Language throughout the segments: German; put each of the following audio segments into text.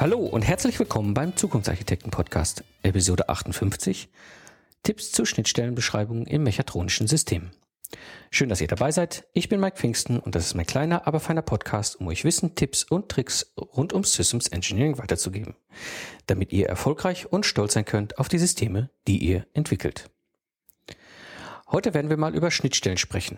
Hallo und herzlich willkommen beim Zukunftsarchitekten Podcast, Episode 58. Tipps zu Schnittstellenbeschreibungen im mechatronischen System. Schön, dass ihr dabei seid. Ich bin Mike Pfingsten und das ist mein kleiner, aber feiner Podcast, um euch Wissen, Tipps und Tricks rund um Systems Engineering weiterzugeben, damit ihr erfolgreich und stolz sein könnt auf die Systeme, die ihr entwickelt. Heute werden wir mal über Schnittstellen sprechen.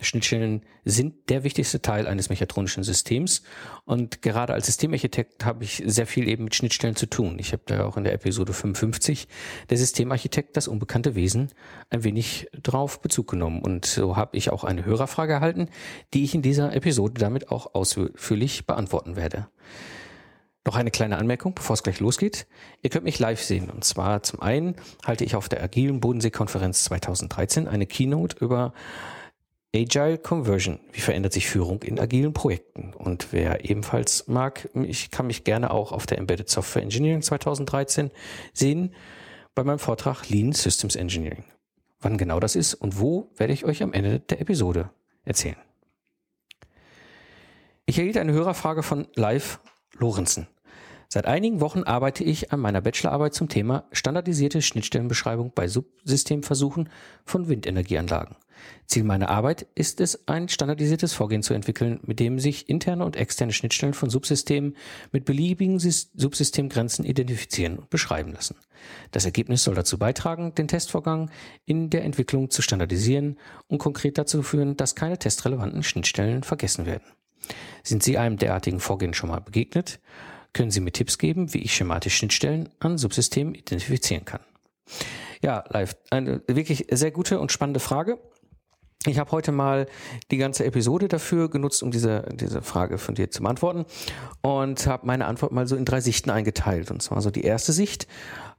Schnittstellen sind der wichtigste Teil eines mechatronischen Systems und gerade als Systemarchitekt habe ich sehr viel eben mit Schnittstellen zu tun. Ich habe da auch in der Episode 55 der Systemarchitekt das unbekannte Wesen ein wenig drauf Bezug genommen und so habe ich auch eine Hörerfrage erhalten, die ich in dieser Episode damit auch ausführlich beantworten werde. Noch eine kleine Anmerkung, bevor es gleich losgeht. Ihr könnt mich live sehen. Und zwar zum einen halte ich auf der Agilen Bodensee-Konferenz 2013 eine Keynote über Agile Conversion. Wie verändert sich Führung in agilen Projekten? Und wer ebenfalls mag, ich kann mich gerne auch auf der Embedded Software Engineering 2013 sehen bei meinem Vortrag Lean Systems Engineering. Wann genau das ist und wo, werde ich euch am Ende der Episode erzählen. Ich erhielt eine Hörerfrage von Live Lorenzen. Seit einigen Wochen arbeite ich an meiner Bachelorarbeit zum Thema standardisierte Schnittstellenbeschreibung bei Subsystemversuchen von Windenergieanlagen. Ziel meiner Arbeit ist es, ein standardisiertes Vorgehen zu entwickeln, mit dem sich interne und externe Schnittstellen von Subsystemen mit beliebigen Subsystemgrenzen identifizieren und beschreiben lassen. Das Ergebnis soll dazu beitragen, den Testvorgang in der Entwicklung zu standardisieren und konkret dazu führen, dass keine testrelevanten Schnittstellen vergessen werden. Sind Sie einem derartigen Vorgehen schon mal begegnet? können Sie mir Tipps geben, wie ich schematisch Schnittstellen an Subsystemen identifizieren kann. Ja, live. Eine wirklich sehr gute und spannende Frage. Ich habe heute mal die ganze Episode dafür genutzt, um diese, diese Frage von dir zu beantworten und habe meine Antwort mal so in drei Sichten eingeteilt. Und zwar so die erste Sicht,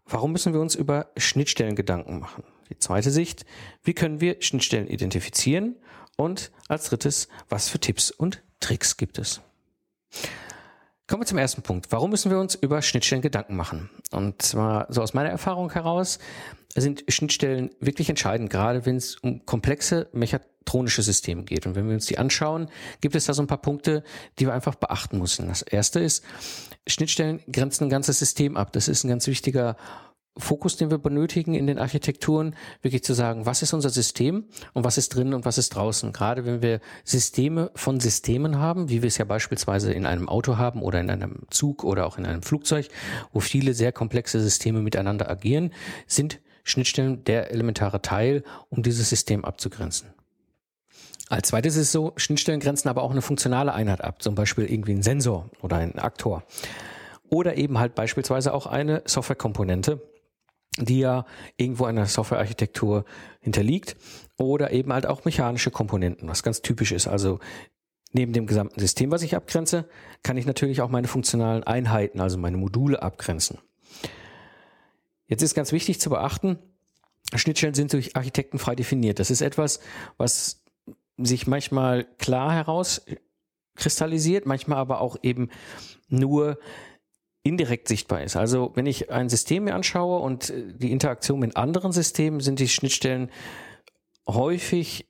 warum müssen wir uns über Schnittstellen Gedanken machen? Die zweite Sicht, wie können wir Schnittstellen identifizieren? Und als drittes, was für Tipps und Tricks gibt es? Kommen wir zum ersten Punkt. Warum müssen wir uns über Schnittstellen Gedanken machen? Und zwar so aus meiner Erfahrung heraus sind Schnittstellen wirklich entscheidend, gerade wenn es um komplexe mechatronische Systeme geht. Und wenn wir uns die anschauen, gibt es da so ein paar Punkte, die wir einfach beachten müssen. Das erste ist, Schnittstellen grenzen ein ganzes System ab. Das ist ein ganz wichtiger Fokus, den wir benötigen in den Architekturen, wirklich zu sagen, was ist unser System und was ist drin und was ist draußen. Gerade wenn wir Systeme von Systemen haben, wie wir es ja beispielsweise in einem Auto haben oder in einem Zug oder auch in einem Flugzeug, wo viele sehr komplexe Systeme miteinander agieren, sind Schnittstellen der elementare Teil, um dieses System abzugrenzen. Als zweites ist es so, Schnittstellen grenzen aber auch eine funktionale Einheit ab, zum Beispiel irgendwie ein Sensor oder ein Aktor. Oder eben halt beispielsweise auch eine Softwarekomponente, die ja irgendwo in der Softwarearchitektur hinterliegt oder eben halt auch mechanische Komponenten, was ganz typisch ist. Also neben dem gesamten System, was ich abgrenze, kann ich natürlich auch meine funktionalen Einheiten, also meine Module abgrenzen. Jetzt ist ganz wichtig zu beachten, Schnittstellen sind durch Architekten frei definiert. Das ist etwas, was sich manchmal klar herauskristallisiert, manchmal aber auch eben nur indirekt sichtbar ist. Also wenn ich ein System mir anschaue und äh, die Interaktion mit anderen Systemen, sind die Schnittstellen häufig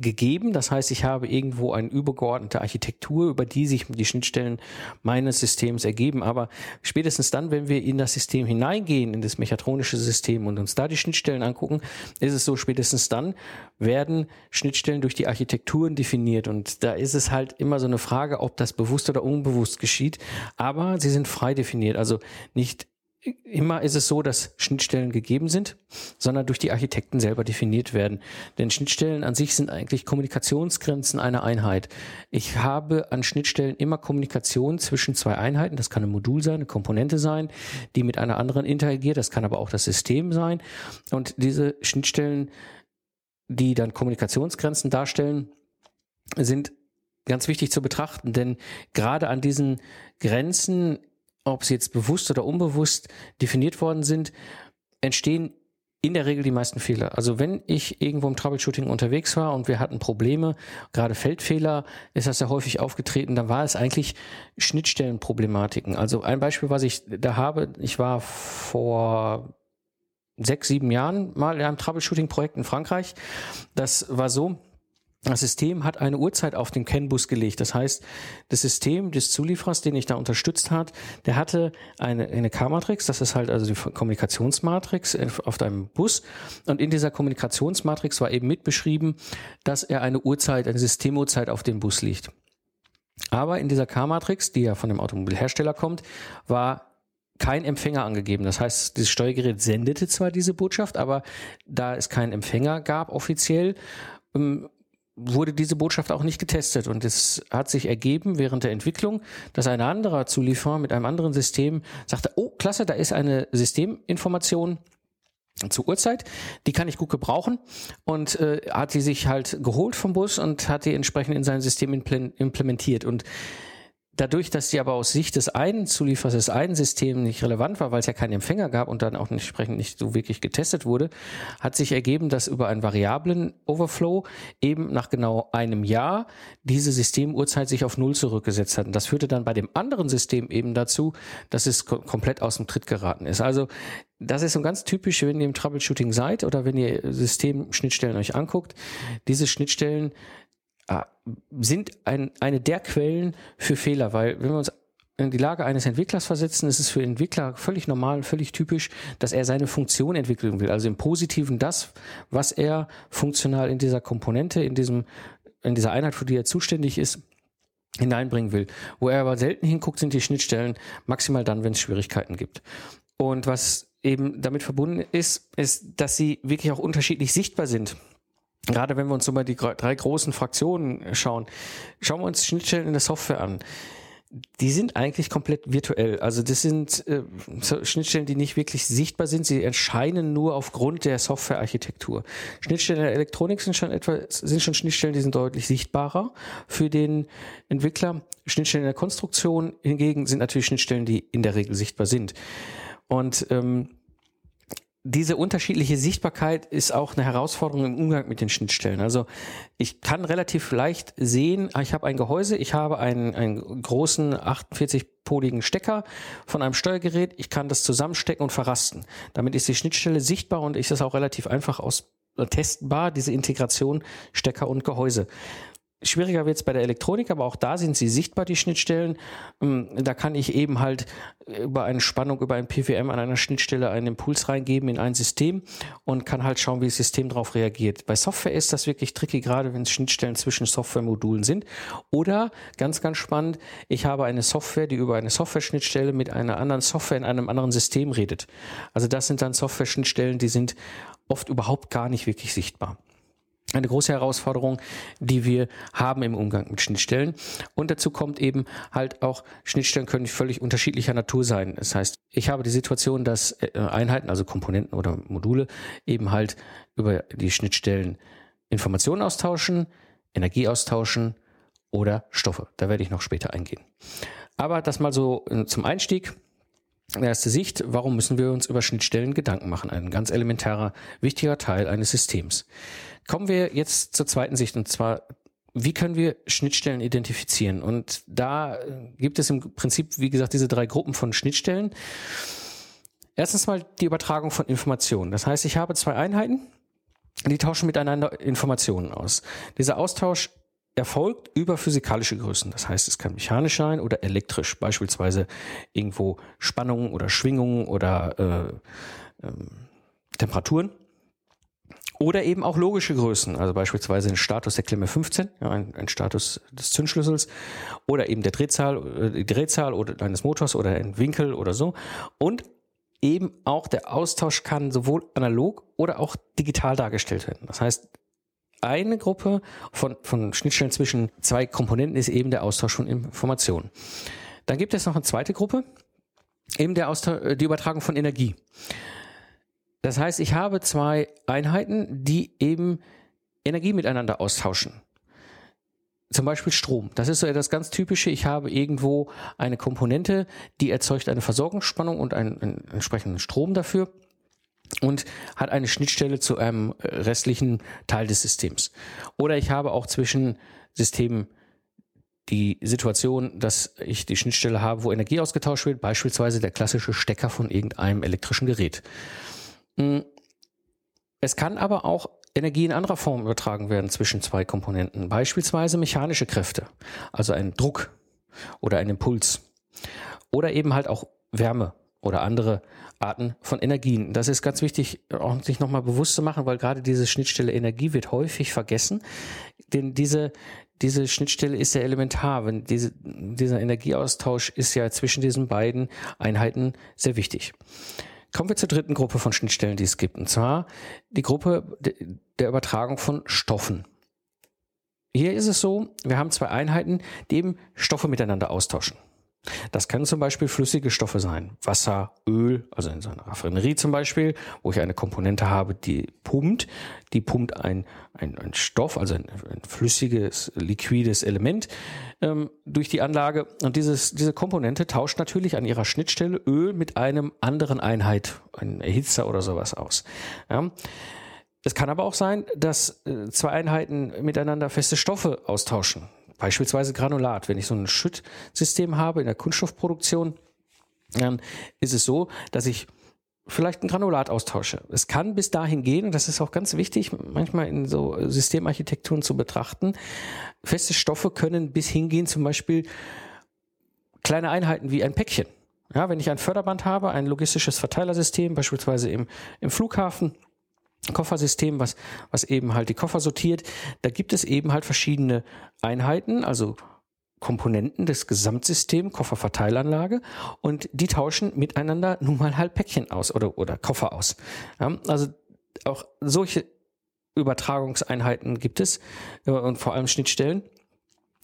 gegeben. Das heißt, ich habe irgendwo eine übergeordnete Architektur, über die sich die Schnittstellen meines Systems ergeben. Aber spätestens dann, wenn wir in das System hineingehen, in das mechatronische System und uns da die Schnittstellen angucken, ist es so, spätestens dann werden Schnittstellen durch die Architekturen definiert. Und da ist es halt immer so eine Frage, ob das bewusst oder unbewusst geschieht. Aber sie sind frei definiert. Also nicht immer ist es so, dass Schnittstellen gegeben sind, sondern durch die Architekten selber definiert werden. Denn Schnittstellen an sich sind eigentlich Kommunikationsgrenzen einer Einheit. Ich habe an Schnittstellen immer Kommunikation zwischen zwei Einheiten. Das kann ein Modul sein, eine Komponente sein, die mit einer anderen interagiert. Das kann aber auch das System sein. Und diese Schnittstellen, die dann Kommunikationsgrenzen darstellen, sind ganz wichtig zu betrachten, denn gerade an diesen Grenzen ob sie jetzt bewusst oder unbewusst definiert worden sind, entstehen in der Regel die meisten Fehler. Also wenn ich irgendwo im Troubleshooting unterwegs war und wir hatten Probleme, gerade Feldfehler, ist das ja häufig aufgetreten, dann war es eigentlich Schnittstellenproblematiken. Also ein Beispiel, was ich da habe, ich war vor sechs, sieben Jahren mal in einem Troubleshooting-Projekt in Frankreich. Das war so, das System hat eine Uhrzeit auf den CAN-Bus gelegt. Das heißt, das System des Zulieferers, den ich da unterstützt hat, der hatte eine, eine K-Matrix, das ist halt also die Kommunikationsmatrix auf deinem Bus. Und in dieser Kommunikationsmatrix war eben mit beschrieben, dass er eine Uhrzeit, eine Systemuhrzeit auf dem Bus liegt. Aber in dieser K-Matrix, die ja von dem Automobilhersteller kommt, war kein Empfänger angegeben. Das heißt, das Steuergerät sendete zwar diese Botschaft, aber da es keinen Empfänger gab offiziell, ähm, wurde diese Botschaft auch nicht getestet. Und es hat sich ergeben während der Entwicklung, dass ein anderer Zulieferer mit einem anderen System sagte, oh, klasse, da ist eine Systeminformation zur Uhrzeit, die kann ich gut gebrauchen und äh, hat die sich halt geholt vom Bus und hat die entsprechend in sein System implementiert. Und dadurch, dass die aber aus Sicht des einen Zulieferers des einen Systems nicht relevant war, weil es ja keinen Empfänger gab und dann auch entsprechend nicht so wirklich getestet wurde, hat sich ergeben, dass über einen variablen Overflow eben nach genau einem Jahr diese Systemuhrzeit sich auf Null zurückgesetzt hat. Und das führte dann bei dem anderen System eben dazu, dass es komplett aus dem Tritt geraten ist. Also das ist so ganz typisch, wenn ihr im Troubleshooting seid oder wenn ihr Systemschnittstellen euch anguckt. Diese Schnittstellen sind ein, eine der Quellen für Fehler, weil wenn wir uns in die Lage eines Entwicklers versetzen, ist es für Entwickler völlig normal, völlig typisch, dass er seine Funktion entwickeln will. Also im Positiven das, was er funktional in dieser Komponente, in diesem, in dieser Einheit, für die er zuständig ist, hineinbringen will. Wo er aber selten hinguckt, sind die Schnittstellen maximal dann, wenn es Schwierigkeiten gibt. Und was eben damit verbunden ist, ist, dass sie wirklich auch unterschiedlich sichtbar sind gerade wenn wir uns so mal die drei großen Fraktionen schauen, schauen wir uns Schnittstellen in der Software an. Die sind eigentlich komplett virtuell. Also das sind äh, Schnittstellen, die nicht wirklich sichtbar sind. Sie erscheinen nur aufgrund der Softwarearchitektur. Schnittstellen in der Elektronik sind schon etwa, sind schon Schnittstellen, die sind deutlich sichtbarer für den Entwickler. Schnittstellen in der Konstruktion hingegen sind natürlich Schnittstellen, die in der Regel sichtbar sind. Und ähm, diese unterschiedliche Sichtbarkeit ist auch eine Herausforderung im Umgang mit den Schnittstellen. Also ich kann relativ leicht sehen, ich habe ein Gehäuse, ich habe einen, einen großen 48-poligen Stecker von einem Steuergerät, ich kann das zusammenstecken und verrasten. Damit ist die Schnittstelle sichtbar und ist das auch relativ einfach aus äh, testbar, diese Integration Stecker und Gehäuse. Schwieriger wird es bei der Elektronik, aber auch da sind sie sichtbar, die Schnittstellen. Ähm, da kann ich eben halt über eine Spannung, über ein PWM an einer Schnittstelle einen Impuls reingeben in ein System und kann halt schauen, wie das System darauf reagiert. Bei Software ist das wirklich tricky, gerade wenn es Schnittstellen zwischen Softwaremodulen sind. Oder ganz, ganz spannend, ich habe eine Software, die über eine Software-Schnittstelle mit einer anderen Software in einem anderen System redet. Also das sind dann Software-Schnittstellen, die sind oft überhaupt gar nicht wirklich sichtbar eine große Herausforderung, die wir haben im Umgang mit Schnittstellen. Und dazu kommt eben halt auch, Schnittstellen können völlig unterschiedlicher Natur sein. Das heißt, ich habe die Situation, dass äh, Einheiten, also Komponenten oder Module, eben halt über die Schnittstellen Informationen austauschen, Energie austauschen oder Stoffe. Da werde ich noch später eingehen. Aber das mal so äh, zum Einstieg. Erste Sicht, warum müssen wir uns über Schnittstellen Gedanken machen? Ein ganz elementarer, wichtiger Teil eines Systems. Kommen wir jetzt zur zweiten Sicht und zwar, wie können wir Schnittstellen identifizieren? Und da gibt es im Prinzip, wie gesagt, diese drei Gruppen von Schnittstellen. Erstens mal die Übertragung von Informationen. Das heißt, ich habe zwei Einheiten, die tauschen miteinander Informationen aus. Dieser Austausch erfolgt über physikalische Größen. Das heißt, es kann mechanisch sein oder elektrisch, beispielsweise irgendwo Spannungen oder Schwingungen oder äh, äh, Temperaturen. Oder eben auch logische Größen, also beispielsweise ein Status der Klemme 15, ja, ein, ein, Status des Zündschlüssels, oder eben der Drehzahl, äh, die Drehzahl oder eines Motors oder ein Winkel oder so. Und eben auch der Austausch kann sowohl analog oder auch digital dargestellt werden. Das heißt, eine Gruppe von, von Schnittstellen zwischen zwei Komponenten ist eben der Austausch von Informationen. Dann gibt es noch eine zweite Gruppe, eben der Austausch, äh, die Übertragung von Energie. Das heißt, ich habe zwei Einheiten, die eben Energie miteinander austauschen. Zum Beispiel Strom. Das ist so etwas ganz Typische. Ich habe irgendwo eine Komponente, die erzeugt eine Versorgungsspannung und einen, einen entsprechenden Strom dafür und hat eine Schnittstelle zu einem restlichen Teil des Systems. Oder ich habe auch zwischen Systemen die Situation, dass ich die Schnittstelle habe, wo Energie ausgetauscht wird, beispielsweise der klassische Stecker von irgendeinem elektrischen Gerät. Hm. Es kann aber auch Energie in anderer Form übertragen werden zwischen zwei Komponenten, beispielsweise mechanische Kräfte, also ein Druck oder ein Impuls oder eben halt auch Wärme oder andere Arten von Energien. Das ist ganz wichtig, auch sich nochmal bewusst zu machen, weil gerade diese Schnittstelle Energie wird häufig vergessen. Denn diese, diese Schnittstelle ist ja elementar. Wenn diese, dieser Energieaustausch ist ja zwischen diesen beiden Einheiten sehr wichtig. Kommen wir zur dritten Gruppe von Schnittstellen, die es gibt. Und zwar die Gruppe der Übertragung von Stoffen. Hier ist es so, wir haben zwei Einheiten, die eben Stoffe miteinander austauschen. Das können zum Beispiel flüssige Stoffe sein. Wasser, Öl, also in so einer Raffinerie zum Beispiel, wo ich eine Komponente habe, die pumpt. Die pumpt ein, ein, ein Stoff, also ein, ein flüssiges, liquides Element ähm, durch die Anlage. Und dieses, diese Komponente tauscht natürlich an ihrer Schnittstelle Öl mit einem anderen Einheit, einem Erhitzer oder sowas aus. Ja. Es kann aber auch sein, dass äh, zwei Einheiten miteinander feste Stoffe austauschen. Beispielsweise Granulat. Wenn ich so ein Schüttsystem habe in der Kunststoffproduktion, dann ist es so, dass ich vielleicht ein Granulat austausche. Es kann bis dahin gehen, und das ist auch ganz wichtig, manchmal in so Systemarchitekturen zu betrachten. Feste Stoffe können bis hingehen, zum Beispiel kleine Einheiten wie ein Päckchen. Ja, wenn ich ein Förderband habe, ein logistisches Verteilersystem, beispielsweise im, im Flughafen, Koffersystem, was, was eben halt die Koffer sortiert. Da gibt es eben halt verschiedene Einheiten, also Komponenten des Gesamtsystems, Kofferverteilanlage, und die tauschen miteinander nun mal halt Päckchen aus oder, oder Koffer aus. Ja, also auch solche Übertragungseinheiten gibt es äh, und vor allem Schnittstellen.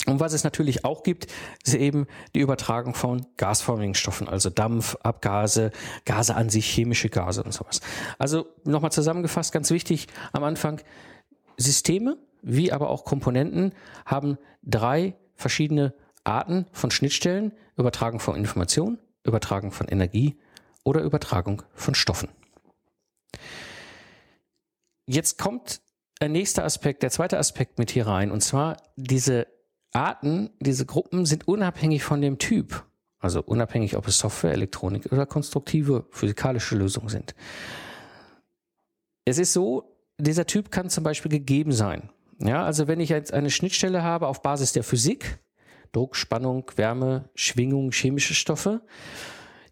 Und was es natürlich auch gibt, ist eben die Übertragung von gasförmigen Stoffen, also Dampf, Abgase, Gase an sich, chemische Gase und sowas. Also nochmal zusammengefasst, ganz wichtig am Anfang, Systeme wie aber auch Komponenten haben drei verschiedene Arten von Schnittstellen, Übertragung von Information, Übertragung von Energie oder Übertragung von Stoffen. Jetzt kommt ein nächster Aspekt, der zweite Aspekt mit hier rein, und zwar diese Arten, diese Gruppen sind unabhängig von dem Typ. Also unabhängig, ob es Software, Elektronik oder konstruktive physikalische Lösungen sind. Es ist so, dieser Typ kann zum Beispiel gegeben sein. Ja, also wenn ich jetzt eine Schnittstelle habe auf Basis der Physik, Druck, Spannung, Wärme, Schwingung, chemische Stoffe,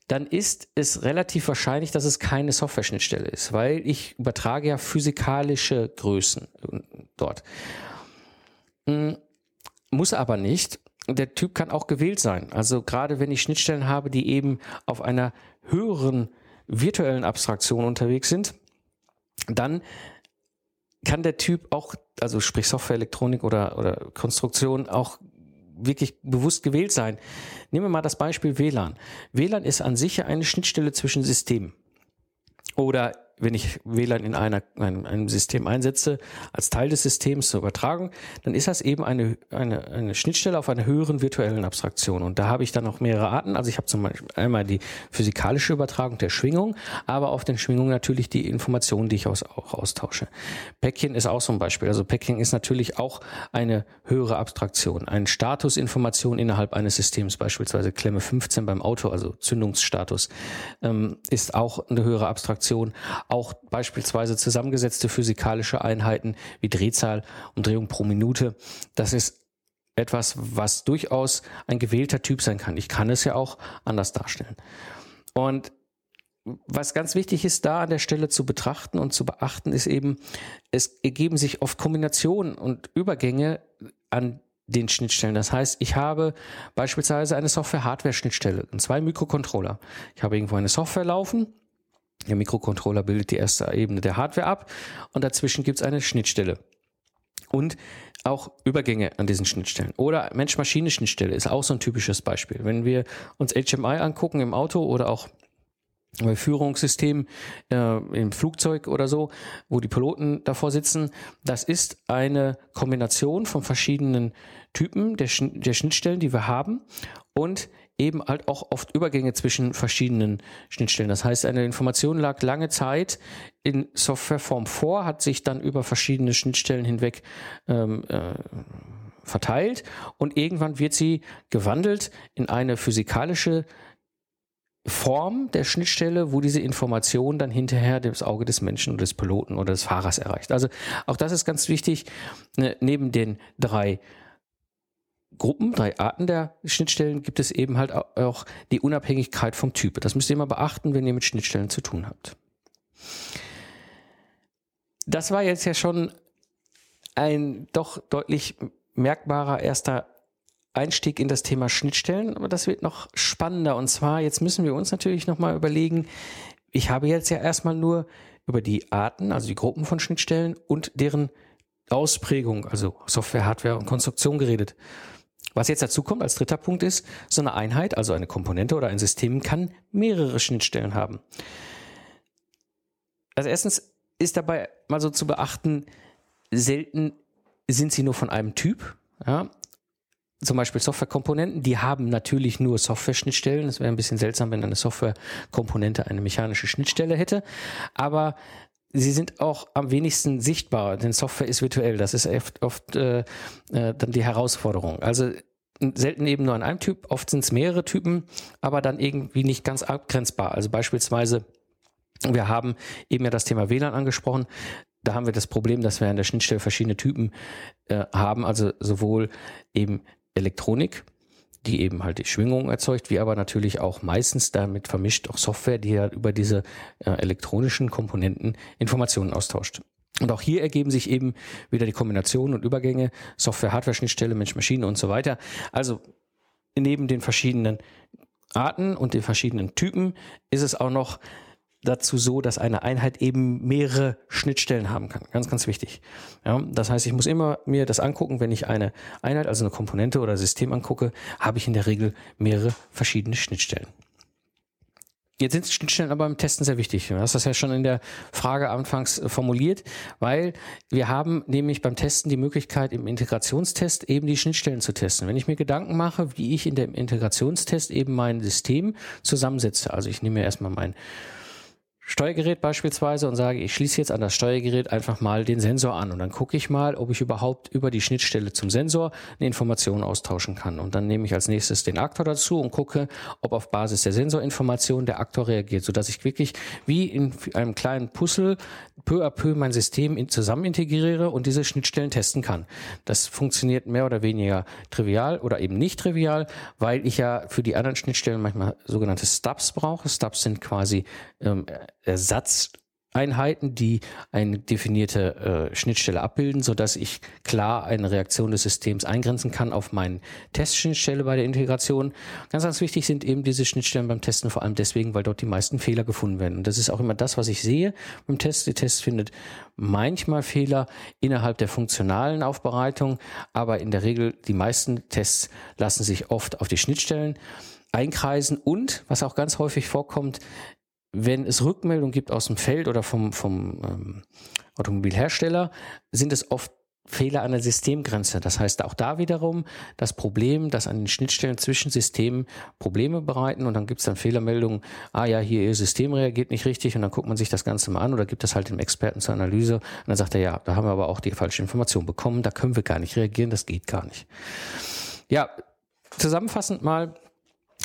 dann ist es relativ wahrscheinlich, dass es keine Software-Schnittstelle ist, weil ich übertrage ja physikalische Größen dort. Hm, muss aber nicht. Der Typ kann auch gewählt sein. Also gerade wenn ich Schnittstellen habe, die eben auf einer höheren virtuellen Abstraktion unterwegs sind, dann kann der Typ auch, also sprich Software, Elektronik oder, oder Konstruktion, auch wirklich bewusst gewählt sein. Nehmen wir mal das Beispiel WLAN. WLAN ist an sich eine Schnittstelle zwischen Systemen. Oder wenn ich WLAN in einer, einem, System einsetze, als Teil des Systems zur Übertragung, dann ist das eben eine, eine, eine Schnittstelle auf einer höheren virtuellen Abstraktion. Und da habe ich dann noch mehrere Arten. Also ich habe zum Beispiel einmal die physikalische Übertragung der Schwingung, aber auf den Schwingungen natürlich die Informationen, die ich aus, auch austausche. Päckchen ist auch so ein Beispiel. Also Päckchen ist natürlich auch eine höhere Abstraktion. Eine Statusinformation innerhalb eines Systems, beispielsweise Klemme 15 beim Auto, also Zündungsstatus, ähm, ist auch eine höhere Abstraktion auch beispielsweise zusammengesetzte physikalische Einheiten wie Drehzahl, Umdrehung pro Minute. Das ist etwas, was durchaus ein gewählter Typ sein kann. Ich kann es ja auch anders darstellen. Und was ganz wichtig ist, da an der Stelle zu betrachten und zu beachten, ist eben, es ergeben sich oft Kombinationen und Übergänge an den Schnittstellen. Das heißt, ich habe beispielsweise eine Software-Hardware-Schnittstelle und zwei Mikrocontroller. Ich habe irgendwo eine Software laufen der Mikrocontroller bildet die erste Ebene der Hardware ab und dazwischen gibt es eine Schnittstelle. Und auch Übergänge an diesen Schnittstellen. Oder Mensch-Maschine-Schnittstelle ist auch so ein typisches Beispiel. Wenn wir uns HMI angucken im Auto oder auch bei Führungssystemen äh, im Flugzeug oder so, wo die Piloten davor sitzen, das ist eine Kombination von verschiedenen Typen der, Schn der Schnittstellen, die wir haben. Und eben halt auch oft Übergänge zwischen verschiedenen Schnittstellen. Das heißt, eine Information lag lange Zeit in Softwareform vor, hat sich dann über verschiedene Schnittstellen hinweg ähm, äh, verteilt und irgendwann wird sie gewandelt in eine physikalische Form der Schnittstelle, wo diese Information dann hinterher das Auge des Menschen oder des Piloten oder des Fahrers erreicht. Also auch das ist ganz wichtig. Ne, neben den drei Gruppen, drei Arten der Schnittstellen gibt es eben halt auch die Unabhängigkeit vom Typ. Das müsst ihr immer beachten, wenn ihr mit Schnittstellen zu tun habt. Das war jetzt ja schon ein doch deutlich merkbarer erster Einstieg in das Thema Schnittstellen, aber das wird noch spannender. Und zwar, jetzt müssen wir uns natürlich nochmal überlegen, ich habe jetzt ja erstmal nur über die Arten, also die Gruppen von Schnittstellen und deren Ausprägung, also Software, Hardware und Konstruktion geredet. Was jetzt dazu kommt als dritter Punkt ist, so eine Einheit, also eine Komponente oder ein System kann mehrere Schnittstellen haben. Also erstens ist dabei mal so zu beachten, selten sind sie nur von einem Typ. Ja? Zum Beispiel Softwarekomponenten, die haben natürlich nur Software-Schnittstellen. Es wäre ein bisschen seltsam, wenn eine Softwarekomponente eine mechanische Schnittstelle hätte. Aber sie sind auch am wenigsten sichtbar, denn Software ist virtuell. Das ist oft, oft äh, äh, dann die Herausforderung. Also selten eben nur an einem Typ, oft sind es mehrere Typen, aber dann irgendwie nicht ganz abgrenzbar. Also beispielsweise, wir haben eben ja das Thema WLAN angesprochen. Da haben wir das Problem, dass wir an der Schnittstelle verschiedene Typen äh, haben, also sowohl eben Elektronik, die eben halt die Schwingung erzeugt, wie aber natürlich auch meistens damit vermischt auch Software, die ja über diese äh, elektronischen Komponenten Informationen austauscht. Und auch hier ergeben sich eben wieder die Kombinationen und Übergänge, Software, Hardware-Schnittstelle, Mensch, Maschine und so weiter. Also neben den verschiedenen Arten und den verschiedenen Typen ist es auch noch dazu so, dass eine Einheit eben mehrere Schnittstellen haben kann. Ganz, ganz wichtig. Ja, das heißt, ich muss immer mir das angucken, wenn ich eine Einheit, also eine Komponente oder System angucke, habe ich in der Regel mehrere verschiedene Schnittstellen. Jetzt sind Schnittstellen aber im Testen sehr wichtig. Du hast das ja schon in der Frage anfangs formuliert, weil wir haben nämlich beim Testen die Möglichkeit, im Integrationstest eben die Schnittstellen zu testen. Wenn ich mir Gedanken mache, wie ich in dem Integrationstest eben mein System zusammensetze, also ich nehme mir erstmal mein Steuergerät beispielsweise und sage, ich schließe jetzt an das Steuergerät einfach mal den Sensor an und dann gucke ich mal, ob ich überhaupt über die Schnittstelle zum Sensor eine Information austauschen kann. Und dann nehme ich als nächstes den Aktor dazu und gucke, ob auf Basis der Sensorinformation der Aktor reagiert, sodass ich wirklich wie in einem kleinen Puzzle peu à peu mein System zusammen integriere und diese Schnittstellen testen kann. Das funktioniert mehr oder weniger trivial oder eben nicht trivial, weil ich ja für die anderen Schnittstellen manchmal sogenannte Stubs brauche. Stubs sind quasi ähm, Ersatzeinheiten, die eine definierte äh, Schnittstelle abbilden, so dass ich klar eine Reaktion des Systems eingrenzen kann auf meine Testschnittstelle bei der Integration. Ganz, ganz wichtig sind eben diese Schnittstellen beim Testen, vor allem deswegen, weil dort die meisten Fehler gefunden werden. Und das ist auch immer das, was ich sehe beim Test. Der Test findet manchmal Fehler innerhalb der funktionalen Aufbereitung, aber in der Regel die meisten Tests lassen sich oft auf die Schnittstellen einkreisen und, was auch ganz häufig vorkommt, wenn es Rückmeldungen gibt aus dem Feld oder vom, vom ähm, Automobilhersteller, sind es oft Fehler an der Systemgrenze. Das heißt auch da wiederum das Problem, dass an den Schnittstellen zwischen Systemen Probleme bereiten und dann gibt es dann Fehlermeldungen, ah ja, hier Ihr System reagiert nicht richtig und dann guckt man sich das Ganze mal an oder gibt das halt dem Experten zur Analyse und dann sagt er, ja, da haben wir aber auch die falsche Information bekommen, da können wir gar nicht reagieren, das geht gar nicht. Ja, zusammenfassend mal,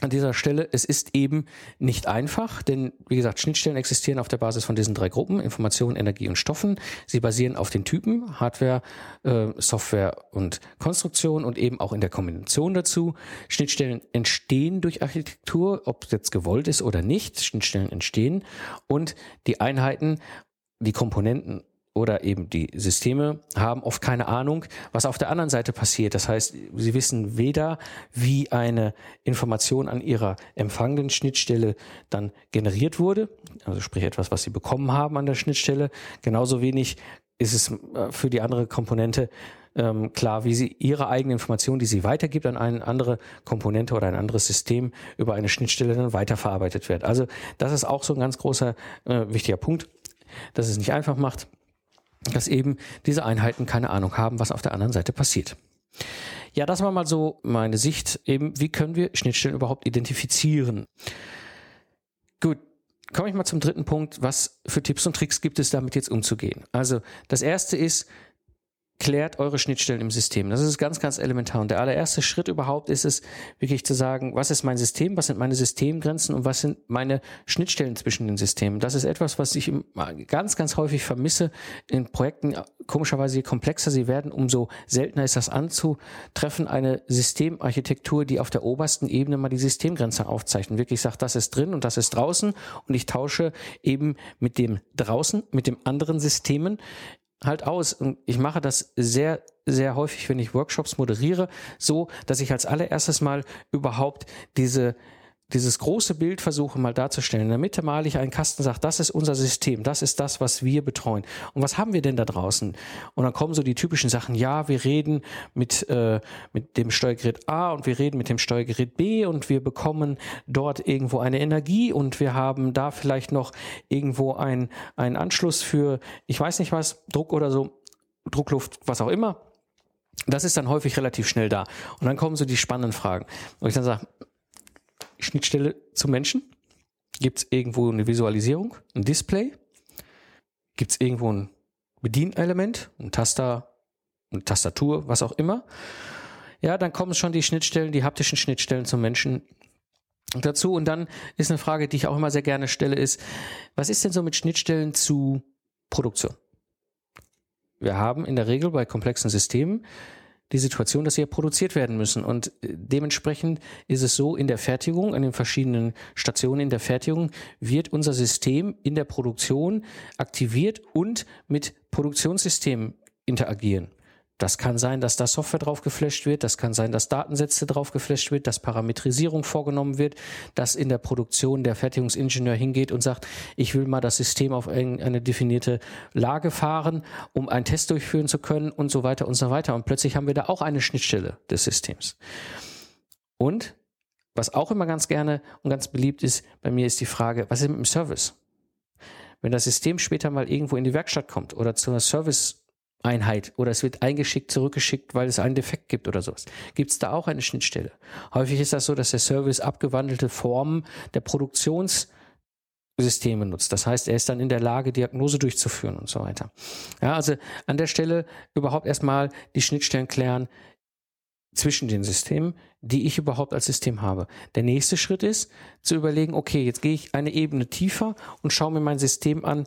an dieser Stelle, es ist eben nicht einfach, denn wie gesagt, Schnittstellen existieren auf der Basis von diesen drei Gruppen, Information, Energie und Stoffen. Sie basieren auf den Typen, Hardware, äh, Software und Konstruktion und eben auch in der Kombination dazu. Schnittstellen entstehen durch Architektur, ob es jetzt gewollt ist oder nicht. Schnittstellen entstehen und die Einheiten, die Komponenten oder eben die Systeme haben oft keine Ahnung, was auf der anderen Seite passiert. Das heißt, sie wissen weder, wie eine Information an ihrer empfangenden Schnittstelle dann generiert wurde, also sprich etwas, was sie bekommen haben an der Schnittstelle. Genauso wenig ist es äh, für die andere Komponente ähm, klar, wie sie ihre eigene Information, die sie weitergibt an eine andere Komponente oder ein anderes System über eine Schnittstelle dann weiterverarbeitet wird. Also das ist auch so ein ganz großer äh, wichtiger Punkt, dass es nicht einfach macht dass eben diese Einheiten keine Ahnung haben, was auf der anderen Seite passiert. Ja, das war mal so meine Sicht eben, wie können wir Schnittstellen überhaupt identifizieren? Gut, komme ich mal zum dritten Punkt. Was für Tipps und Tricks gibt es damit jetzt umzugehen? Also das erste ist, klärt eure Schnittstellen im System. Das ist ganz, ganz elementar. Und der allererste Schritt überhaupt ist es, wirklich zu sagen, was ist mein System, was sind meine Systemgrenzen und was sind meine Schnittstellen zwischen den Systemen. Das ist etwas, was ich ganz, ganz häufig vermisse in Projekten. Komischerweise, je komplexer sie werden, umso seltener ist das anzutreffen. Eine Systemarchitektur, die auf der obersten Ebene mal die Systemgrenze aufzeichnet. Wirklich sagt, das ist drin und das ist draußen. Und ich tausche eben mit dem draußen, mit dem anderen Systemen halt aus. Und ich mache das sehr, sehr häufig, wenn ich Workshops moderiere, so, dass ich als allererstes mal überhaupt diese dieses große Bild versuche mal darzustellen. In der Mitte male ich einen Kasten, sage, das ist unser System, das ist das, was wir betreuen. Und was haben wir denn da draußen? Und dann kommen so die typischen Sachen, ja, wir reden mit, äh, mit dem Steuergerät A und wir reden mit dem Steuergerät B und wir bekommen dort irgendwo eine Energie und wir haben da vielleicht noch irgendwo ein, einen Anschluss für, ich weiß nicht was, Druck oder so, Druckluft, was auch immer. Das ist dann häufig relativ schnell da. Und dann kommen so die spannenden Fragen. Und ich dann sage, Schnittstelle zum Menschen? Gibt es irgendwo eine Visualisierung, ein Display? Gibt es irgendwo ein Bedienelement, ein Taster, eine Tastatur, was auch immer? Ja, dann kommen schon die Schnittstellen, die haptischen Schnittstellen zum Menschen dazu. Und dann ist eine Frage, die ich auch immer sehr gerne stelle, ist, was ist denn so mit Schnittstellen zu Produktion? Wir haben in der Regel bei komplexen Systemen die Situation, dass sie ja produziert werden müssen. Und äh, dementsprechend ist es so, in der Fertigung, an den verschiedenen Stationen in der Fertigung, wird unser System in der Produktion aktiviert und mit Produktionssystemen interagieren. Das kann sein, dass da Software drauf geflasht wird, das kann sein, dass Datensätze drauf geflasht wird, dass Parametrisierung vorgenommen wird, dass in der Produktion der Fertigungsingenieur hingeht und sagt, ich will mal das System auf eine definierte Lage fahren, um einen Test durchführen zu können und so weiter und so weiter. Und plötzlich haben wir da auch eine Schnittstelle des Systems. Und was auch immer ganz gerne und ganz beliebt ist, bei mir ist die Frage, was ist mit dem Service? Wenn das System später mal irgendwo in die Werkstatt kommt oder zu einer Service Einheit oder es wird eingeschickt, zurückgeschickt, weil es einen Defekt gibt oder sowas. Gibt es da auch eine Schnittstelle? Häufig ist das so, dass der Service abgewandelte Formen der Produktionssysteme nutzt. Das heißt, er ist dann in der Lage, Diagnose durchzuführen und so weiter. Ja, also an der Stelle überhaupt erstmal die Schnittstellen klären zwischen den Systemen, die ich überhaupt als System habe. Der nächste Schritt ist zu überlegen, okay, jetzt gehe ich eine Ebene tiefer und schaue mir mein System an,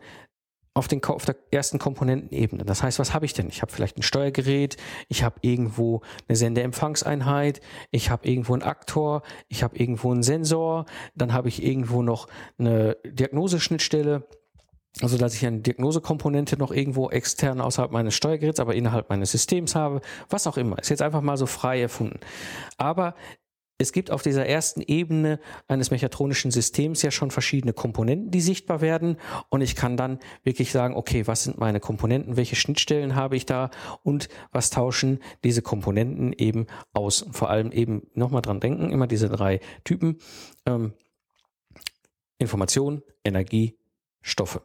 auf, den, auf der ersten Komponentenebene. Das heißt, was habe ich denn? Ich habe vielleicht ein Steuergerät, ich habe irgendwo eine Sendeempfangseinheit, ich habe irgendwo einen Aktor, ich habe irgendwo einen Sensor, dann habe ich irgendwo noch eine Diagnoseschnittstelle, also dass ich eine Diagnosekomponente noch irgendwo extern außerhalb meines Steuergeräts, aber innerhalb meines Systems habe, was auch immer. Ist jetzt einfach mal so frei erfunden. Aber es gibt auf dieser ersten Ebene eines mechatronischen Systems ja schon verschiedene Komponenten, die sichtbar werden. Und ich kann dann wirklich sagen, okay, was sind meine Komponenten, welche Schnittstellen habe ich da und was tauschen diese Komponenten eben aus. Und vor allem eben nochmal dran denken, immer diese drei Typen. Ähm, Information, Energie, Stoffe.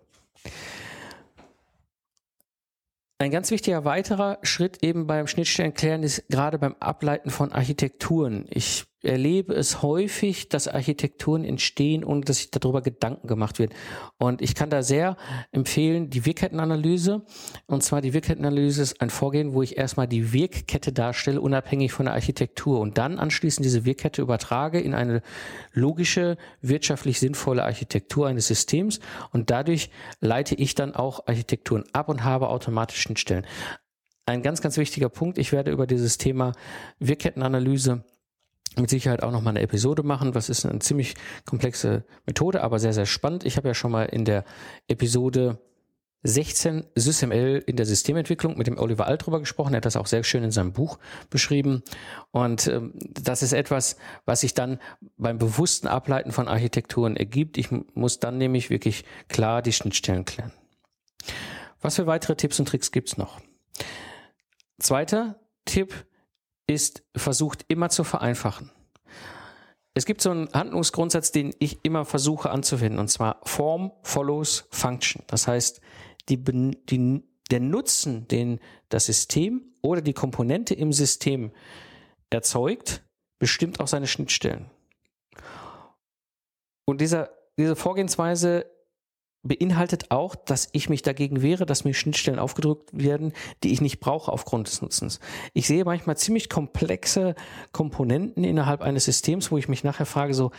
Ein ganz wichtiger weiterer Schritt eben beim Schnittstellenklären ist gerade beim Ableiten von Architekturen. Ich erlebe es häufig, dass Architekturen entstehen, ohne dass sich darüber Gedanken gemacht wird. Und ich kann da sehr empfehlen, die Wirkkettenanalyse. Und zwar die Wirkkettenanalyse ist ein Vorgehen, wo ich erstmal die Wirkkette darstelle, unabhängig von der Architektur. Und dann anschließend diese Wirkkette übertrage in eine logische, wirtschaftlich sinnvolle Architektur eines Systems. Und dadurch leite ich dann auch Architekturen ab und habe automatisch Schnittstellen. Ein ganz, ganz wichtiger Punkt. Ich werde über dieses Thema Wirkkettenanalyse mit Sicherheit auch noch mal eine Episode machen. Was ist eine ziemlich komplexe Methode, aber sehr, sehr spannend. Ich habe ja schon mal in der Episode 16 SysML in der Systementwicklung mit dem Oliver Alt drüber gesprochen. Er hat das auch sehr schön in seinem Buch beschrieben. Und ähm, das ist etwas, was sich dann beim bewussten Ableiten von Architekturen ergibt. Ich muss dann nämlich wirklich klar die Schnittstellen klären. Was für weitere Tipps und Tricks gibt's noch? Zweiter Tipp, ist versucht immer zu vereinfachen. Es gibt so einen Handlungsgrundsatz, den ich immer versuche anzuwenden, und zwar Form follows Function. Das heißt, die, die, der Nutzen, den das System oder die Komponente im System erzeugt, bestimmt auch seine Schnittstellen. Und dieser, diese Vorgehensweise beinhaltet auch, dass ich mich dagegen wehre, dass mir Schnittstellen aufgedrückt werden, die ich nicht brauche aufgrund des Nutzens. Ich sehe manchmal ziemlich komplexe Komponenten innerhalb eines Systems, wo ich mich nachher frage, so,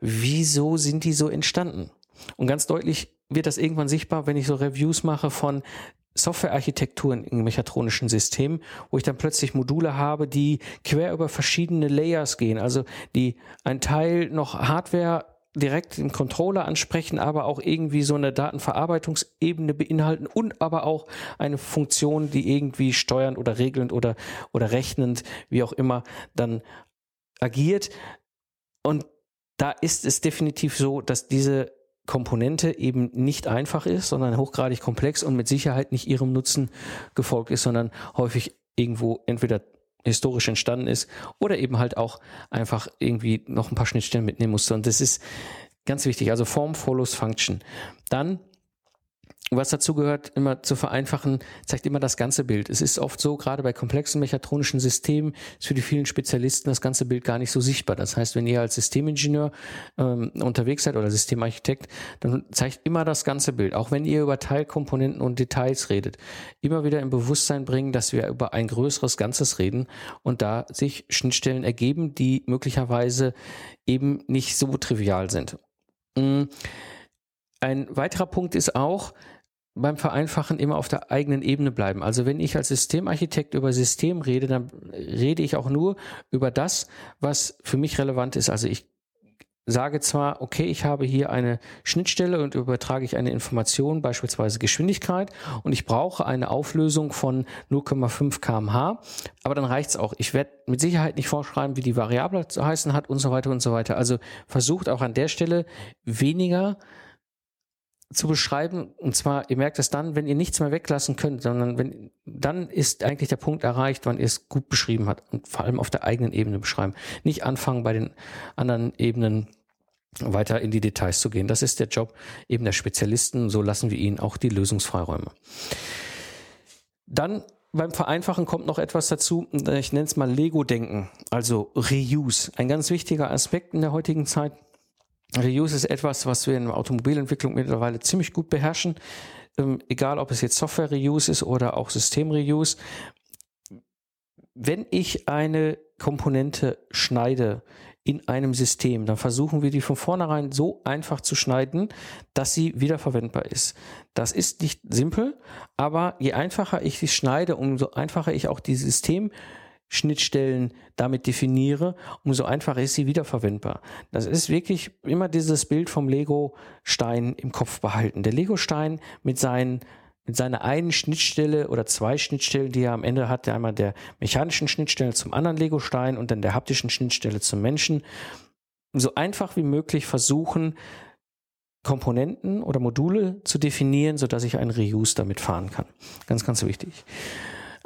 wieso sind die so entstanden? Und ganz deutlich wird das irgendwann sichtbar, wenn ich so Reviews mache von Softwarearchitekturen in mechatronischen Systemen, wo ich dann plötzlich Module habe, die quer über verschiedene Layers gehen, also die ein Teil noch Hardware direkt im Controller ansprechen, aber auch irgendwie so eine Datenverarbeitungsebene beinhalten und aber auch eine Funktion, die irgendwie steuernd oder regelnd oder, oder rechnend, wie auch immer, dann agiert. Und da ist es definitiv so, dass diese Komponente eben nicht einfach ist, sondern hochgradig komplex und mit Sicherheit nicht ihrem Nutzen gefolgt ist, sondern häufig irgendwo entweder historisch entstanden ist oder eben halt auch einfach irgendwie noch ein paar Schnittstellen mitnehmen musste. Und das ist ganz wichtig. Also Form follows Function. Dann was dazu gehört, immer zu vereinfachen, zeigt immer das ganze Bild. Es ist oft so, gerade bei komplexen mechatronischen Systemen ist für die vielen Spezialisten das ganze Bild gar nicht so sichtbar. Das heißt, wenn ihr als Systemingenieur ähm, unterwegs seid oder Systemarchitekt, dann zeigt immer das ganze Bild. Auch wenn ihr über Teilkomponenten und Details redet, immer wieder im Bewusstsein bringen, dass wir über ein größeres Ganzes reden und da sich Schnittstellen ergeben, die möglicherweise eben nicht so trivial sind. Mm. Ein weiterer Punkt ist auch, beim Vereinfachen immer auf der eigenen Ebene bleiben. Also wenn ich als Systemarchitekt über System rede, dann rede ich auch nur über das, was für mich relevant ist. Also ich sage zwar, okay, ich habe hier eine Schnittstelle und übertrage ich eine Information, beispielsweise Geschwindigkeit, und ich brauche eine Auflösung von 0,5 kmh, aber dann reicht's auch. Ich werde mit Sicherheit nicht vorschreiben, wie die Variable zu heißen hat und so weiter und so weiter. Also versucht auch an der Stelle weniger zu beschreiben. Und zwar, ihr merkt es dann, wenn ihr nichts mehr weglassen könnt, sondern wenn, dann ist eigentlich der Punkt erreicht, wann ihr es gut beschrieben habt und vor allem auf der eigenen Ebene beschreiben. Nicht anfangen bei den anderen Ebenen weiter in die Details zu gehen. Das ist der Job eben der Spezialisten. So lassen wir ihnen auch die Lösungsfreiräume. Dann beim Vereinfachen kommt noch etwas dazu, ich nenne es mal Lego-Denken, also Reuse. Ein ganz wichtiger Aspekt in der heutigen Zeit. Reuse ist etwas, was wir in der Automobilentwicklung mittlerweile ziemlich gut beherrschen. Ähm, egal, ob es jetzt Software-Reuse ist oder auch System-Reuse. Wenn ich eine Komponente schneide in einem System, dann versuchen wir die von vornherein so einfach zu schneiden, dass sie wiederverwendbar ist. Das ist nicht simpel, aber je einfacher ich sie schneide, umso einfacher ich auch die System Schnittstellen damit definiere, umso einfacher ist sie wiederverwendbar. Das ist wirklich immer dieses Bild vom Lego-Stein im Kopf behalten. Der Lego-Stein mit seinen mit seiner einen Schnittstelle oder zwei Schnittstellen, die er am Ende hat, einmal der mechanischen Schnittstelle zum anderen Lego-Stein und dann der haptischen Schnittstelle zum Menschen, so einfach wie möglich versuchen, Komponenten oder Module zu definieren, sodass ich einen Reuse damit fahren kann. Ganz, ganz wichtig.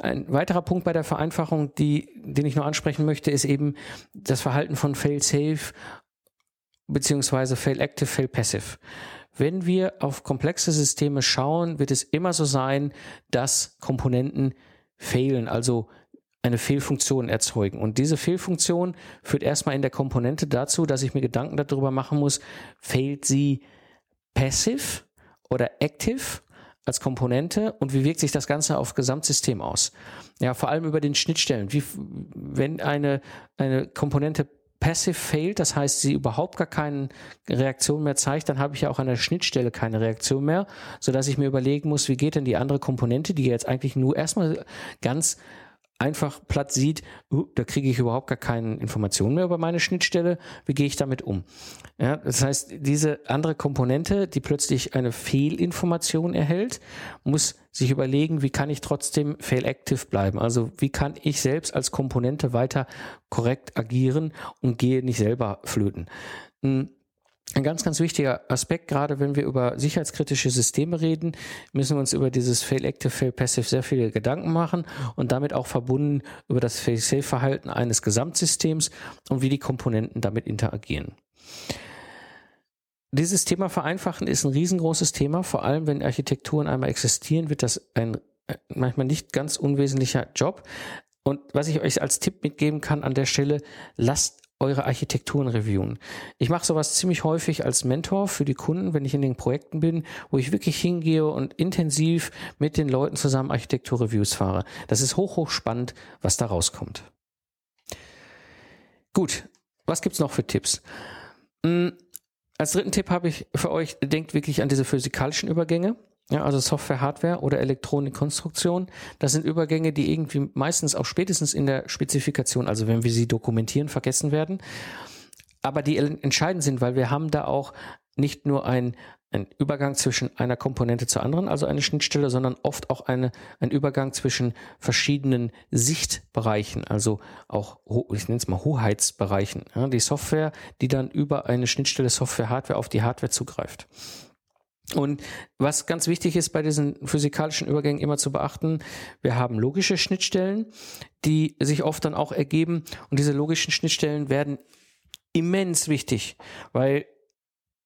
Ein weiterer Punkt bei der Vereinfachung, die, den ich noch ansprechen möchte, ist eben das Verhalten von Fail-Safe beziehungsweise Fail-Active, Fail-Passive. Wenn wir auf komplexe Systeme schauen, wird es immer so sein, dass Komponenten fehlen, also eine Fehlfunktion erzeugen. Und diese Fehlfunktion führt erstmal in der Komponente dazu, dass ich mir Gedanken darüber machen muss, fehlt sie passive oder active als Komponente und wie wirkt sich das Ganze auf Gesamtsystem aus? Ja, vor allem über den Schnittstellen. Wie, wenn eine, eine Komponente passive failt, das heißt, sie überhaupt gar keine Reaktion mehr zeigt, dann habe ich ja auch an der Schnittstelle keine Reaktion mehr, so dass ich mir überlegen muss, wie geht denn die andere Komponente, die jetzt eigentlich nur erstmal ganz einfach platt sieht, uh, da kriege ich überhaupt gar keine Informationen mehr über meine Schnittstelle, wie gehe ich damit um? Ja, das heißt, diese andere Komponente, die plötzlich eine Fehlinformation erhält, muss sich überlegen, wie kann ich trotzdem fail-active bleiben? Also wie kann ich selbst als Komponente weiter korrekt agieren und gehe nicht selber flöten? Hm, ein ganz, ganz wichtiger Aspekt, gerade wenn wir über sicherheitskritische Systeme reden, müssen wir uns über dieses Fail-Active, Fail-Passive sehr viele Gedanken machen und damit auch verbunden über das Fail-Safe-Verhalten eines Gesamtsystems und wie die Komponenten damit interagieren. Dieses Thema Vereinfachen ist ein riesengroßes Thema, vor allem wenn Architekturen einmal existieren, wird das ein äh, manchmal nicht ganz unwesentlicher Job. Und was ich euch als Tipp mitgeben kann an der Stelle, lasst eure Architekturen reviewen. Ich mache sowas ziemlich häufig als Mentor für die Kunden, wenn ich in den Projekten bin, wo ich wirklich hingehe und intensiv mit den Leuten zusammen Architekturreviews fahre. Das ist hoch, hoch spannend, was da rauskommt. Gut, was gibt's noch für Tipps? Hm, als dritten Tipp habe ich für euch, denkt wirklich an diese physikalischen Übergänge. Ja, also Software, Hardware oder Elektronikkonstruktion. Das sind Übergänge, die irgendwie meistens auch spätestens in der Spezifikation, also wenn wir sie dokumentieren, vergessen werden. Aber die entscheidend sind, weil wir haben da auch nicht nur ein, ein Übergang zwischen einer Komponente zur anderen, also eine Schnittstelle, sondern oft auch eine, ein Übergang zwischen verschiedenen Sichtbereichen, also auch, ich nenne es mal Hoheitsbereichen. Ja, die Software, die dann über eine Schnittstelle Software-Hardware auf die Hardware zugreift. Und was ganz wichtig ist bei diesen physikalischen Übergängen immer zu beachten, wir haben logische Schnittstellen, die sich oft dann auch ergeben. Und diese logischen Schnittstellen werden immens wichtig, weil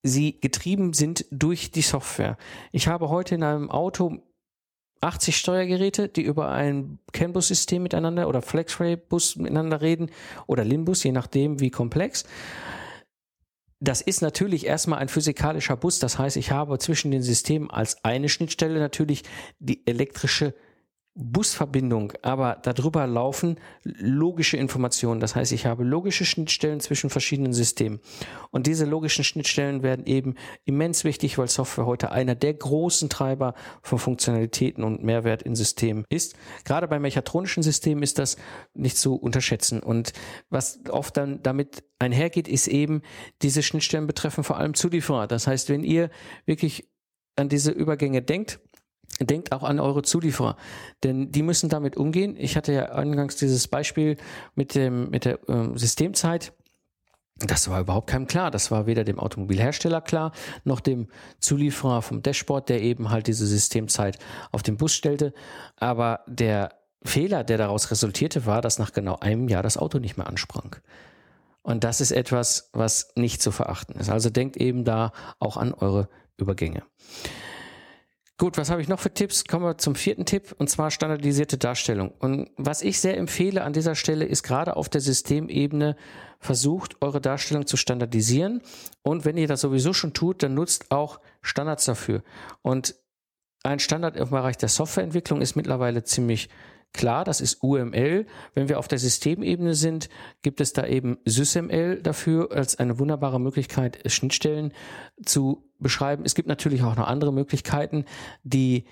sie getrieben sind durch die Software. Ich habe heute in einem Auto 80 Steuergeräte, die über ein CAN-Bus-System miteinander oder FlexRay-Bus miteinander reden oder Limbus, je nachdem wie komplex. Das ist natürlich erstmal ein physikalischer Bus. Das heißt, ich habe zwischen den Systemen als eine Schnittstelle natürlich die elektrische Busverbindung, aber darüber laufen logische Informationen. Das heißt, ich habe logische Schnittstellen zwischen verschiedenen Systemen. Und diese logischen Schnittstellen werden eben immens wichtig, weil Software heute einer der großen Treiber von Funktionalitäten und Mehrwert in Systemen ist. Gerade bei mechatronischen Systemen ist das nicht zu unterschätzen. Und was oft dann damit einhergeht, ist eben, diese Schnittstellen betreffen vor allem Zulieferer. Das heißt, wenn ihr wirklich an diese Übergänge denkt, denkt auch an eure Zulieferer, denn die müssen damit umgehen. Ich hatte ja eingangs dieses Beispiel mit dem mit der ähm, Systemzeit. Das war überhaupt keinem klar. Das war weder dem Automobilhersteller klar, noch dem Zulieferer vom Dashboard, der eben halt diese Systemzeit auf den Bus stellte. Aber der Fehler, der daraus resultierte, war, dass nach genau einem Jahr das Auto nicht mehr ansprang. Und das ist etwas, was nicht zu verachten ist. Also denkt eben da auch an eure Übergänge. Gut, was habe ich noch für Tipps? Kommen wir zum vierten Tipp und zwar standardisierte Darstellung. Und was ich sehr empfehle an dieser Stelle ist gerade auf der Systemebene versucht, eure Darstellung zu standardisieren. Und wenn ihr das sowieso schon tut, dann nutzt auch Standards dafür. Und ein Standard im Bereich der Softwareentwicklung ist mittlerweile ziemlich Klar, das ist UML. Wenn wir auf der Systemebene sind, gibt es da eben SysML dafür als eine wunderbare Möglichkeit, Schnittstellen zu beschreiben. Es gibt natürlich auch noch andere Möglichkeiten, die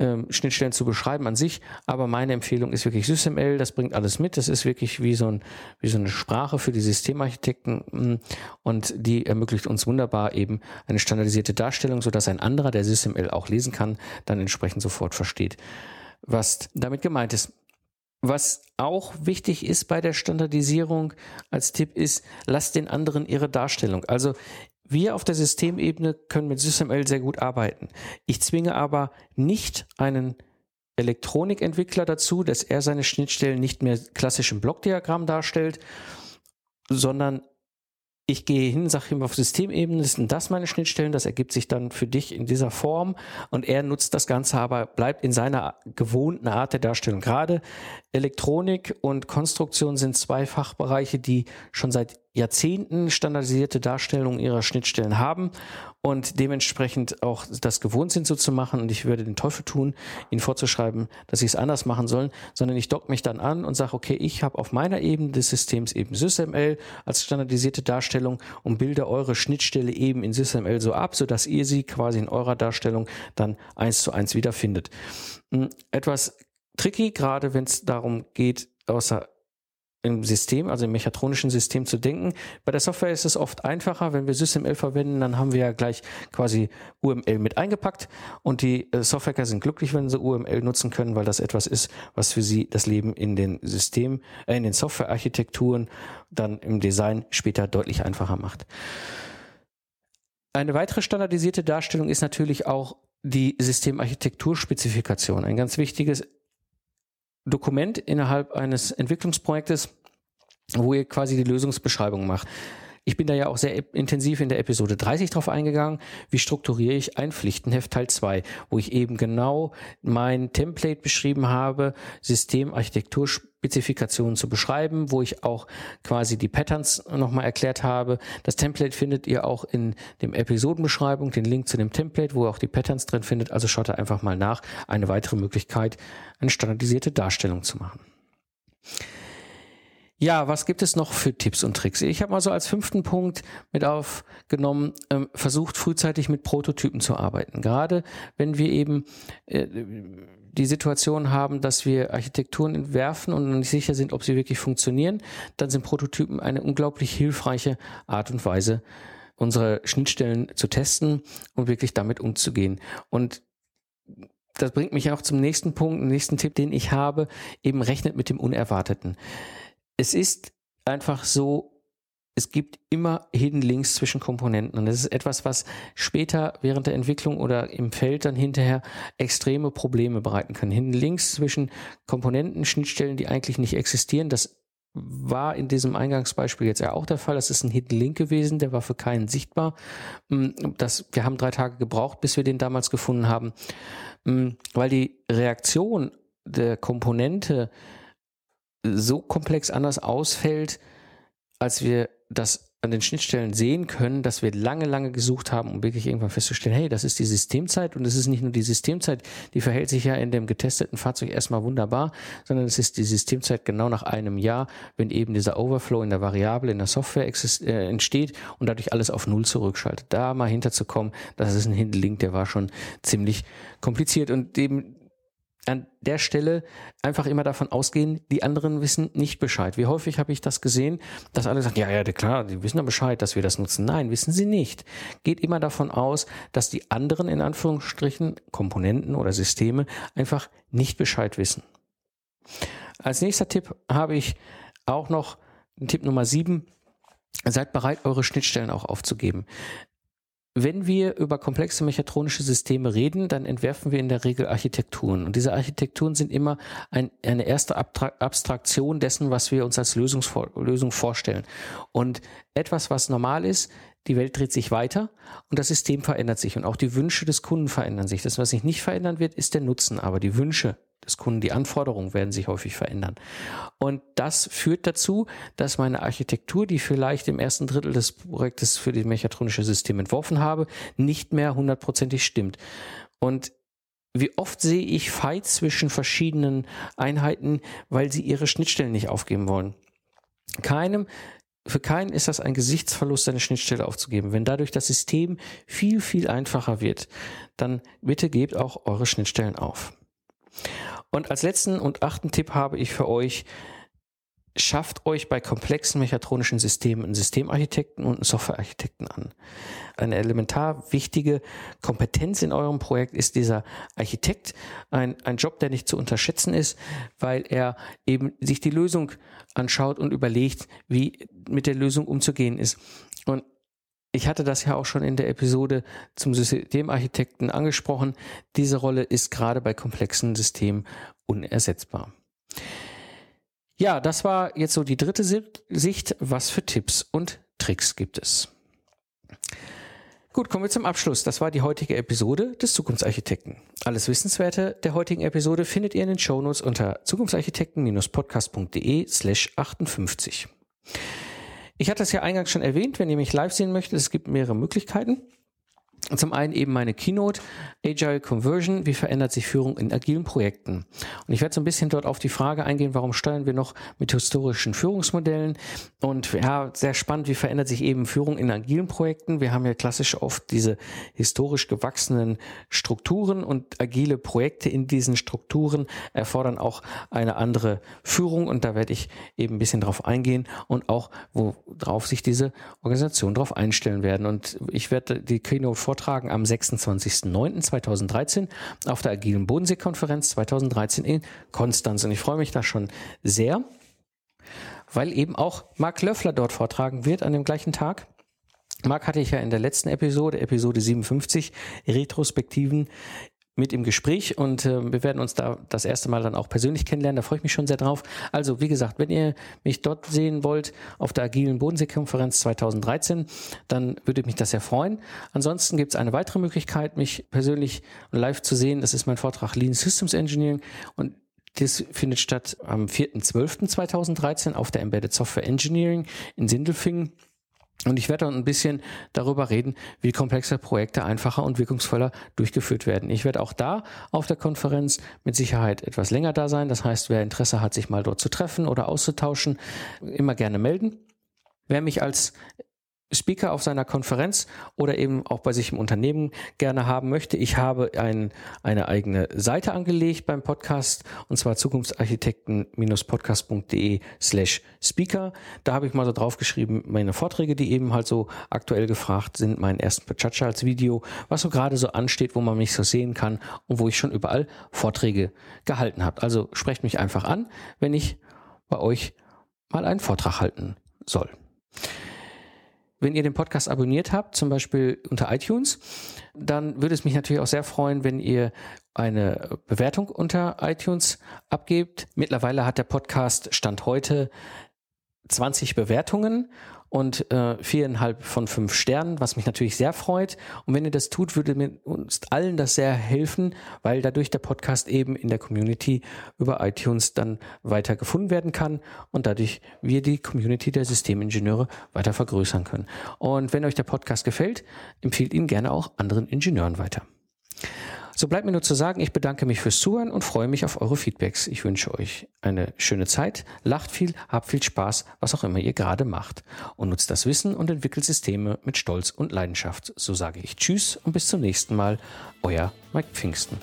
ähm, Schnittstellen zu beschreiben an sich, aber meine Empfehlung ist wirklich SysML, das bringt alles mit, das ist wirklich wie so, ein, wie so eine Sprache für die Systemarchitekten mm, und die ermöglicht uns wunderbar eben eine standardisierte Darstellung, sodass ein anderer, der SysML auch lesen kann, dann entsprechend sofort versteht, was damit gemeint ist. Was auch wichtig ist bei der Standardisierung als Tipp ist, lasst den anderen ihre Darstellung. Also wir auf der Systemebene können mit SysML sehr gut arbeiten. Ich zwinge aber nicht einen Elektronikentwickler dazu, dass er seine Schnittstellen nicht mehr klassisch im Blockdiagramm darstellt, sondern ich gehe hin, sage ihm auf Systemebene, sind das meine Schnittstellen, das ergibt sich dann für dich in dieser Form und er nutzt das Ganze, aber bleibt in seiner gewohnten Art der Darstellung. Gerade Elektronik und Konstruktion sind zwei Fachbereiche, die schon seit Jahrzehnten standardisierte Darstellungen ihrer Schnittstellen haben und dementsprechend auch das gewohnt sind so zu machen. Und ich würde den Teufel tun, ihnen vorzuschreiben, dass sie es anders machen sollen, sondern ich dock mich dann an und sage, okay, ich habe auf meiner Ebene des Systems eben SysML als standardisierte Darstellung und bilde eure Schnittstelle eben in SysML so ab, sodass ihr sie quasi in eurer Darstellung dann eins zu eins wiederfindet. Hm, etwas tricky, gerade wenn es darum geht, außer im System, also im mechatronischen System zu denken. Bei der Software ist es oft einfacher, wenn wir SysML verwenden, dann haben wir ja gleich quasi UML mit eingepackt und die äh, Softwareker sind glücklich, wenn sie UML nutzen können, weil das etwas ist, was für sie das Leben in den System, äh, in den Softwarearchitekturen dann im Design später deutlich einfacher macht. Eine weitere standardisierte Darstellung ist natürlich auch die Systemarchitekturspezifikation. Ein ganz wichtiges Dokument innerhalb eines Entwicklungsprojektes, wo ihr quasi die Lösungsbeschreibung macht. ich bin da ja auch sehr intensiv in der Episode 30 drauf eingegangen, wie strukturiere ich ein Pflichtenheft Teil 2, wo ich eben genau mein Template beschrieben habe, Systemarchitektur Spezifikationen zu beschreiben, wo ich auch quasi die Patterns nochmal erklärt habe. Das Template findet ihr auch in dem Episodenbeschreibung, den Link zu dem Template, wo ihr auch die Patterns drin findet. Also schaut da einfach mal nach. Eine weitere Möglichkeit, eine standardisierte Darstellung zu machen. Ja, was gibt es noch für Tipps und Tricks? Ich habe mal so als fünften Punkt mit aufgenommen, ähm, versucht frühzeitig mit Prototypen zu arbeiten. Gerade wenn wir eben äh, die Situation haben, dass wir Architekturen entwerfen und nicht sicher sind, ob sie wirklich funktionieren, dann sind Prototypen eine unglaublich hilfreiche Art und Weise, unsere Schnittstellen zu testen und wirklich damit umzugehen. Und das bringt mich auch zum nächsten Punkt, nächsten Tipp, den ich habe, eben rechnet mit dem Unerwarteten es ist einfach so, es gibt immer Hidden Links zwischen Komponenten und das ist etwas, was später während der Entwicklung oder im Feld dann hinterher extreme Probleme bereiten kann. Hidden Links zwischen Komponenten, Schnittstellen, die eigentlich nicht existieren, das war in diesem Eingangsbeispiel jetzt ja auch der Fall. Das ist ein Hidden Link gewesen, der war für keinen sichtbar. Mm, das, wir haben drei Tage gebraucht, bis wir den damals gefunden haben, mm, weil die Reaktion der Komponente so komplex anders ausfällt, als wir das an den Schnittstellen sehen können, dass wir lange, lange gesucht haben, um wirklich irgendwann festzustellen, hey, das ist die Systemzeit und es ist nicht nur die Systemzeit, die verhält sich ja in dem getesteten Fahrzeug erstmal wunderbar, sondern es ist die Systemzeit genau nach einem Jahr, wenn eben dieser Overflow in der Variable, in der Software äh, entsteht und dadurch alles auf Null zurückschaltet. Da mal hinterzukommen, das ist ein Hinterlink, der war schon ziemlich kompliziert und eben an der Stelle einfach immer davon ausgehen, die anderen wissen nicht Bescheid. Wie häufig habe ich das gesehen, dass alle sagen, ja, ja, klar, die wissen ja Bescheid, dass wir das nutzen. Nein, wissen sie nicht. Geht immer davon aus, dass die anderen in Anführungsstrichen Komponenten oder Systeme einfach nicht Bescheid wissen. Als nächster Tipp habe ich auch noch Tipp Nummer sieben. Seid bereit, eure Schnittstellen auch aufzugeben. Wenn wir über komplexe mechatronische Systeme reden, dann entwerfen wir in der Regel Architekturen. Und diese Architekturen sind immer ein, eine erste Abstraktion dessen, was wir uns als Lösungsvor Lösung vorstellen. Und etwas, was normal ist, die Welt dreht sich weiter und das System verändert sich und auch die Wünsche des Kunden verändern sich. Das, was sich nicht verändern wird, ist der Nutzen, aber die Wünsche des Kunden, die Anforderungen werden sich häufig verändern. Und das führt dazu, dass meine Architektur, die vielleicht im ersten Drittel des Projektes für die mechatronische System entworfen habe, nicht mehr hundertprozentig stimmt. Und wie oft sehe ich Fights zwischen verschiedenen Einheiten, weil sie ihre Schnittstellen nicht aufgeben wollen. Keinem für keinen ist das ein Gesichtsverlust, seine Schnittstelle aufzugeben. Wenn dadurch das System viel, viel einfacher wird, dann bitte gebt auch eure Schnittstellen auf. Und als letzten und achten Tipp habe ich für euch, schafft euch bei komplexen mechatronischen Systemen einen Systemarchitekten und einen Softwarearchitekten an. Eine elementar wichtige Kompetenz in eurem Projekt ist dieser Architekt. Ein, ein Job, der nicht zu unterschätzen ist, weil er eben sich die Lösung anschaut und überlegt, wie mit der Lösung umzugehen ist. Und ich hatte das ja auch schon in der Episode zum Systemarchitekten angesprochen. Diese Rolle ist gerade bei komplexen Systemen unersetzbar. Ja, das war jetzt so die dritte Sicht. Was für Tipps und Tricks gibt es? Gut, kommen wir zum Abschluss. Das war die heutige Episode des Zukunftsarchitekten. Alles Wissenswerte der heutigen Episode findet ihr in den Shownotes unter zukunftsarchitekten-podcast.de slash 58. Ich hatte es ja eingangs schon erwähnt, wenn ihr mich live sehen möchtet, es gibt mehrere Möglichkeiten. Zum einen eben meine Keynote, Agile Conversion, wie verändert sich Führung in agilen Projekten? Und ich werde so ein bisschen dort auf die Frage eingehen, warum steuern wir noch mit historischen Führungsmodellen? Und ja, sehr spannend, wie verändert sich eben Führung in agilen Projekten? Wir haben ja klassisch oft diese historisch gewachsenen Strukturen und agile Projekte in diesen Strukturen erfordern auch eine andere Führung und da werde ich eben ein bisschen drauf eingehen und auch, worauf sich diese Organisation drauf einstellen werden. Und ich werde die Keynote vortragen am 26.09.2013 auf der Agilen Bodensee-Konferenz 2013 in Konstanz. Und ich freue mich da schon sehr, weil eben auch Mark Löffler dort vortragen wird an dem gleichen Tag. Mark hatte ich ja in der letzten Episode, Episode 57, Retrospektiven mit im Gespräch und äh, wir werden uns da das erste Mal dann auch persönlich kennenlernen. Da freue ich mich schon sehr drauf. Also, wie gesagt, wenn ihr mich dort sehen wollt auf der agilen Bodenseekonferenz 2013, dann würde mich das sehr freuen. Ansonsten gibt es eine weitere Möglichkeit, mich persönlich live zu sehen. Das ist mein Vortrag Lean Systems Engineering und das findet statt am 4.12.2013 auf der Embedded Software Engineering in Sindelfingen. Und ich werde dann ein bisschen darüber reden, wie komplexe Projekte einfacher und wirkungsvoller durchgeführt werden. Ich werde auch da auf der Konferenz mit Sicherheit etwas länger da sein. Das heißt, wer Interesse hat, sich mal dort zu treffen oder auszutauschen, immer gerne melden. Wer mich als Speaker auf seiner Konferenz oder eben auch bei sich im Unternehmen gerne haben möchte. Ich habe ein, eine eigene Seite angelegt beim Podcast und zwar zukunftsarchitekten-podcast.de slash speaker. Da habe ich mal so draufgeschrieben, meine Vorträge, die eben halt so aktuell gefragt sind, meinen ersten Pachacha als Video, was so gerade so ansteht, wo man mich so sehen kann und wo ich schon überall Vorträge gehalten habe. Also sprecht mich einfach an, wenn ich bei euch mal einen Vortrag halten soll. Wenn ihr den Podcast abonniert habt, zum Beispiel unter iTunes, dann würde es mich natürlich auch sehr freuen, wenn ihr eine Bewertung unter iTunes abgebt. Mittlerweile hat der Podcast Stand heute 20 Bewertungen und äh, viereinhalb von fünf Sternen, was mich natürlich sehr freut. Und wenn ihr das tut, würde mir uns allen das sehr helfen, weil dadurch der Podcast eben in der Community über iTunes dann weiter gefunden werden kann und dadurch wir die Community der Systemingenieure weiter vergrößern können. Und wenn euch der Podcast gefällt, empfiehlt ihn gerne auch anderen Ingenieuren weiter. So bleibt mir nur zu sagen, ich bedanke mich fürs Zuhören und freue mich auf eure Feedbacks. Ich wünsche euch eine schöne Zeit, lacht viel, habt viel Spaß, was auch immer ihr gerade macht und nutzt das Wissen und entwickelt Systeme mit Stolz und Leidenschaft. So sage ich Tschüss und bis zum nächsten Mal, euer Mike Pfingsten.